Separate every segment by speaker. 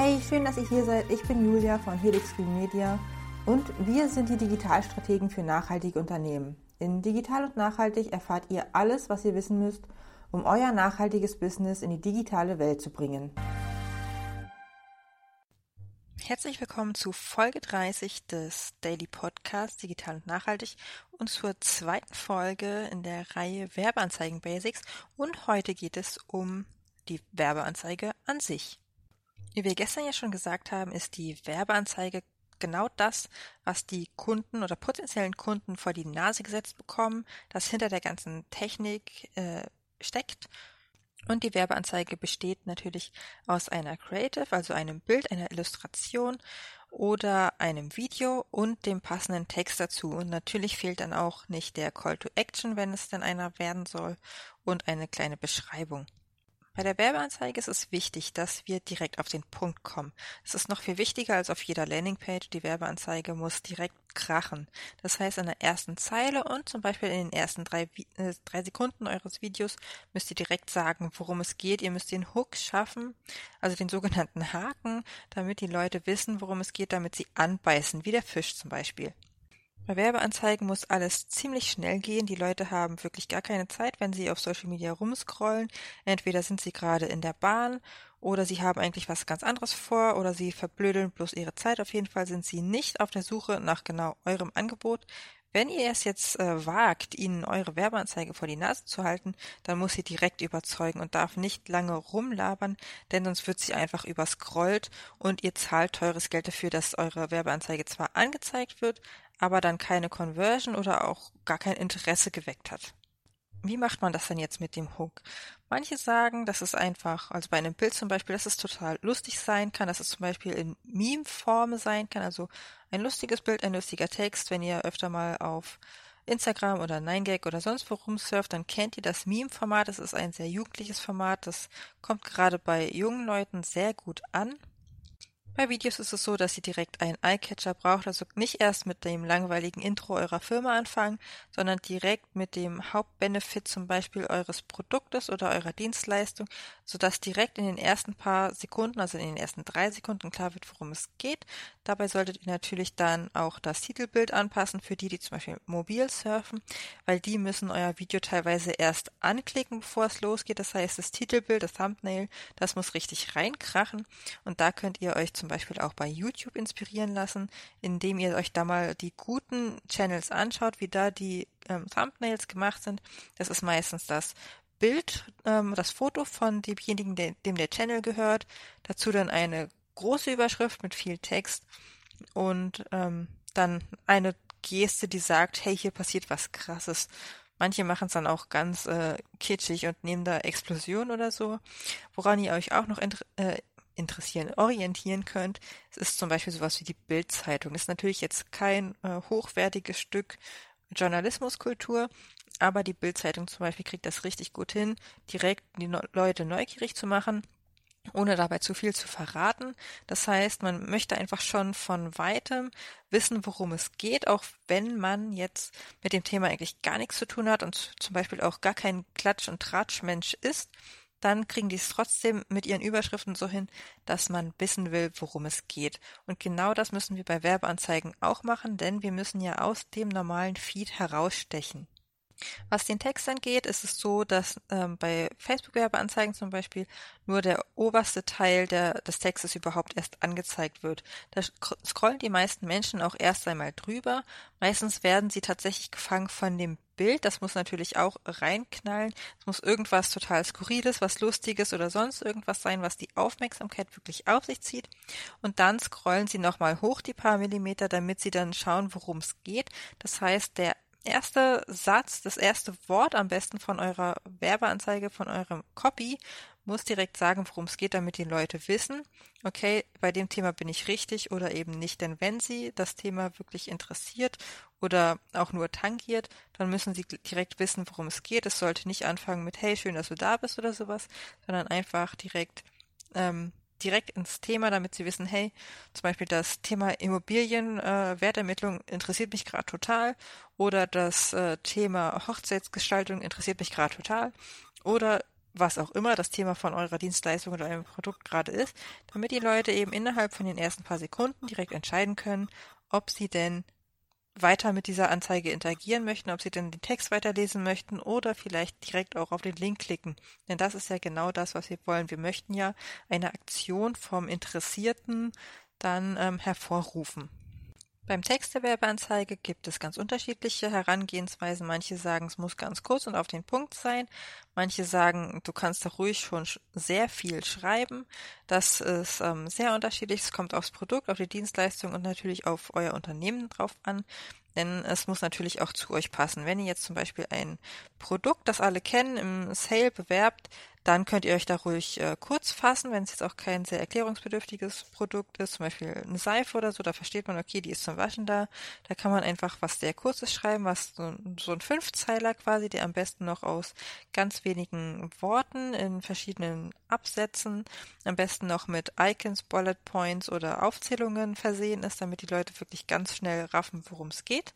Speaker 1: Hey, schön, dass ihr hier seid. Ich bin Julia von Helix Green Media und wir sind die Digitalstrategen für nachhaltige Unternehmen. In Digital und Nachhaltig erfahrt ihr alles, was ihr wissen müsst, um euer nachhaltiges Business in die digitale Welt zu bringen.
Speaker 2: Herzlich willkommen zu Folge 30 des Daily Podcasts Digital und Nachhaltig und zur zweiten Folge in der Reihe Werbeanzeigen Basics. Und heute geht es um die Werbeanzeige an sich. Wie wir gestern ja schon gesagt haben, ist die Werbeanzeige genau das, was die Kunden oder potenziellen Kunden vor die Nase gesetzt bekommen, das hinter der ganzen Technik äh, steckt. Und die Werbeanzeige besteht natürlich aus einer Creative, also einem Bild, einer Illustration oder einem Video und dem passenden Text dazu. Und natürlich fehlt dann auch nicht der Call to Action, wenn es denn einer werden soll, und eine kleine Beschreibung. Bei der Werbeanzeige ist es wichtig, dass wir direkt auf den Punkt kommen. Es ist noch viel wichtiger als auf jeder Landingpage. Die Werbeanzeige muss direkt krachen. Das heißt, in der ersten Zeile und zum Beispiel in den ersten drei, äh, drei Sekunden eures Videos müsst ihr direkt sagen, worum es geht. Ihr müsst den Hook schaffen, also den sogenannten Haken, damit die Leute wissen, worum es geht, damit sie anbeißen, wie der Fisch zum Beispiel. Bei Werbeanzeigen muss alles ziemlich schnell gehen. Die Leute haben wirklich gar keine Zeit, wenn sie auf Social Media rumscrollen. Entweder sind sie gerade in der Bahn oder sie haben eigentlich was ganz anderes vor oder sie verblödeln bloß ihre Zeit. Auf jeden Fall sind sie nicht auf der Suche nach genau eurem Angebot. Wenn ihr es jetzt äh, wagt, ihnen eure Werbeanzeige vor die Nase zu halten, dann muss sie direkt überzeugen und darf nicht lange rumlabern, denn sonst wird sie einfach überscrollt und ihr zahlt teures Geld dafür, dass eure Werbeanzeige zwar angezeigt wird, aber dann keine Conversion oder auch gar kein Interesse geweckt hat. Wie macht man das denn jetzt mit dem Hook? Manche sagen, dass es einfach, also bei einem Bild zum Beispiel, dass es total lustig sein kann, dass es zum Beispiel in Meme-Form sein kann, also ein lustiges Bild, ein lustiger Text. Wenn ihr öfter mal auf Instagram oder 9gag oder sonst wo rumsurft, dann kennt ihr das Meme-Format. Das ist ein sehr jugendliches Format. Das kommt gerade bei jungen Leuten sehr gut an. Bei Videos ist es so, dass ihr direkt einen Eyecatcher braucht, also nicht erst mit dem langweiligen Intro eurer Firma anfangen, sondern direkt mit dem Hauptbenefit zum Beispiel eures Produktes oder eurer Dienstleistung, sodass direkt in den ersten paar Sekunden, also in den ersten drei Sekunden klar wird, worum es geht. Dabei solltet ihr natürlich dann auch das Titelbild anpassen für die, die zum Beispiel mobil surfen, weil die müssen euer Video teilweise erst anklicken, bevor es losgeht. Das heißt, das Titelbild, das Thumbnail, das muss richtig reinkrachen und da könnt ihr euch zum zum Beispiel auch bei YouTube inspirieren lassen, indem ihr euch da mal die guten Channels anschaut, wie da die ähm, Thumbnails gemacht sind. Das ist meistens das Bild, ähm, das Foto von demjenigen, dem, dem der Channel gehört. Dazu dann eine große Überschrift mit viel Text und ähm, dann eine Geste, die sagt, hey, hier passiert was Krasses. Manche machen es dann auch ganz äh, kitschig und nehmen da Explosion oder so. Woran ihr euch auch noch äh, interessieren, orientieren könnt. Es ist zum Beispiel sowas wie die Bildzeitung. Ist natürlich jetzt kein äh, hochwertiges Stück Journalismuskultur, aber die Bildzeitung zum Beispiel kriegt das richtig gut hin, direkt die no Leute neugierig zu machen ohne dabei zu viel zu verraten. Das heißt, man möchte einfach schon von weitem wissen, worum es geht, auch wenn man jetzt mit dem Thema eigentlich gar nichts zu tun hat und zum Beispiel auch gar kein Klatsch- und Tratschmensch ist dann kriegen die es trotzdem mit ihren Überschriften so hin, dass man wissen will, worum es geht. Und genau das müssen wir bei Werbeanzeigen auch machen, denn wir müssen ja aus dem normalen Feed herausstechen. Was den Text angeht, ist es so, dass ähm, bei Facebook-Werbeanzeigen zum Beispiel nur der oberste Teil der, des Textes überhaupt erst angezeigt wird. Da scrollen die meisten Menschen auch erst einmal drüber. Meistens werden sie tatsächlich gefangen von dem Bild. Das muss natürlich auch reinknallen. Es muss irgendwas total Skurriles, was Lustiges oder sonst irgendwas sein, was die Aufmerksamkeit wirklich auf sich zieht. Und dann scrollen sie nochmal hoch die paar Millimeter, damit sie dann schauen, worum es geht. Das heißt, der erste Satz, das erste Wort am besten von eurer Werbeanzeige, von eurem Copy, muss direkt sagen, worum es geht, damit die Leute wissen, okay, bei dem Thema bin ich richtig oder eben nicht. Denn wenn sie das Thema wirklich interessiert oder auch nur tangiert, dann müssen sie direkt wissen, worum es geht. Es sollte nicht anfangen mit, hey, schön, dass du da bist oder sowas, sondern einfach direkt ähm, direkt ins Thema, damit sie wissen, hey, zum Beispiel das Thema Immobilien, äh, interessiert mich gerade total oder das äh, Thema Hochzeitsgestaltung interessiert mich gerade total oder was auch immer das Thema von eurer Dienstleistung oder eurem Produkt gerade ist, damit die Leute eben innerhalb von den ersten paar Sekunden direkt entscheiden können, ob sie denn weiter mit dieser Anzeige interagieren möchten, ob sie denn den Text weiterlesen möchten oder vielleicht direkt auch auf den Link klicken. Denn das ist ja genau das, was wir wollen. Wir möchten ja eine Aktion vom Interessierten dann ähm, hervorrufen. Beim Text der Werbeanzeige gibt es ganz unterschiedliche Herangehensweisen. Manche sagen, es muss ganz kurz und auf den Punkt sein. Manche sagen, du kannst da ruhig schon sehr viel schreiben. Das ist ähm, sehr unterschiedlich. Es kommt aufs Produkt, auf die Dienstleistung und natürlich auf euer Unternehmen drauf an. Denn es muss natürlich auch zu euch passen. Wenn ihr jetzt zum Beispiel ein Produkt, das alle kennen, im Sale bewerbt, dann könnt ihr euch da ruhig äh, kurz fassen, wenn es jetzt auch kein sehr erklärungsbedürftiges Produkt ist, zum Beispiel eine Seife oder so, da versteht man, okay, die ist zum Waschen da. Da kann man einfach was sehr Kurzes schreiben, was so, so ein Fünfzeiler quasi, der am besten noch aus ganz wenigen Worten in verschiedenen Absätzen, am besten noch mit Icons, Bullet Points oder Aufzählungen versehen ist, damit die Leute wirklich ganz schnell raffen, worum es geht.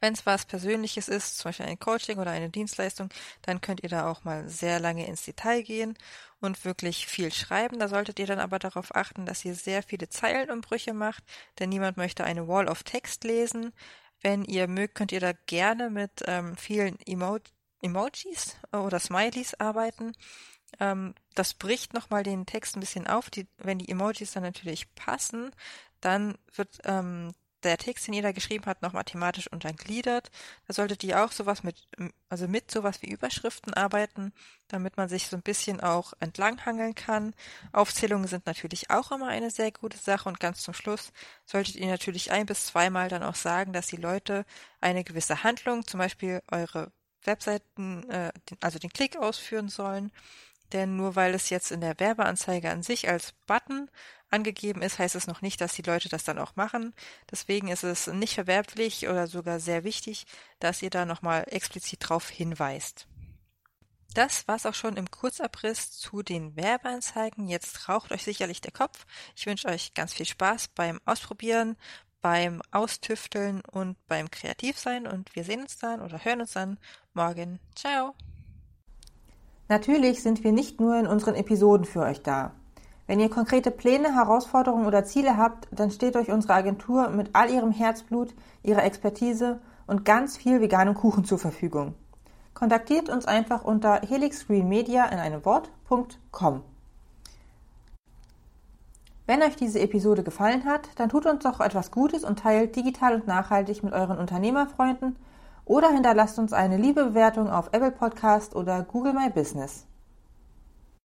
Speaker 2: Wenn es was Persönliches ist, zum Beispiel ein Coaching oder eine Dienstleistung, dann könnt ihr da auch mal sehr lange ins Detail gehen und wirklich viel schreiben. Da solltet ihr dann aber darauf achten, dass ihr sehr viele Zeilenumbrüche macht, denn niemand möchte eine Wall of Text lesen. Wenn ihr mögt, könnt ihr da gerne mit ähm, vielen Emo Emojis oder Smileys arbeiten. Ähm, das bricht nochmal den Text ein bisschen auf. Die, wenn die Emojis dann natürlich passen, dann wird ähm, der Text, den jeder geschrieben hat, noch mathematisch untergliedert. Da solltet ihr auch sowas mit, also mit sowas wie Überschriften arbeiten, damit man sich so ein bisschen auch entlanghangeln kann. Aufzählungen sind natürlich auch immer eine sehr gute Sache und ganz zum Schluss solltet ihr natürlich ein bis zweimal dann auch sagen, dass die Leute eine gewisse Handlung, zum Beispiel eure Webseiten, äh, also den Klick ausführen sollen. Denn nur weil es jetzt in der Werbeanzeige an sich als Button angegeben ist, heißt es noch nicht, dass die Leute das dann auch machen. Deswegen ist es nicht verwerblich oder sogar sehr wichtig, dass ihr da nochmal explizit drauf hinweist. Das war's auch schon im Kurzabriss zu den Werbeanzeigen. Jetzt raucht euch sicherlich der Kopf. Ich wünsche euch ganz viel Spaß beim Ausprobieren, beim Austüfteln und beim Kreativsein und wir sehen uns dann oder hören uns dann morgen. Ciao!
Speaker 1: Natürlich sind wir nicht nur in unseren Episoden für euch da. Wenn ihr konkrete Pläne, Herausforderungen oder Ziele habt, dann steht euch unsere Agentur mit all ihrem Herzblut, ihrer Expertise und ganz viel veganem Kuchen zur Verfügung. Kontaktiert uns einfach unter helixgreenmedia in einem Wort.com. Wenn euch diese Episode gefallen hat, dann tut uns doch etwas Gutes und teilt digital und nachhaltig mit euren Unternehmerfreunden oder hinterlasst uns eine liebe Bewertung auf Apple Podcast oder Google My Business.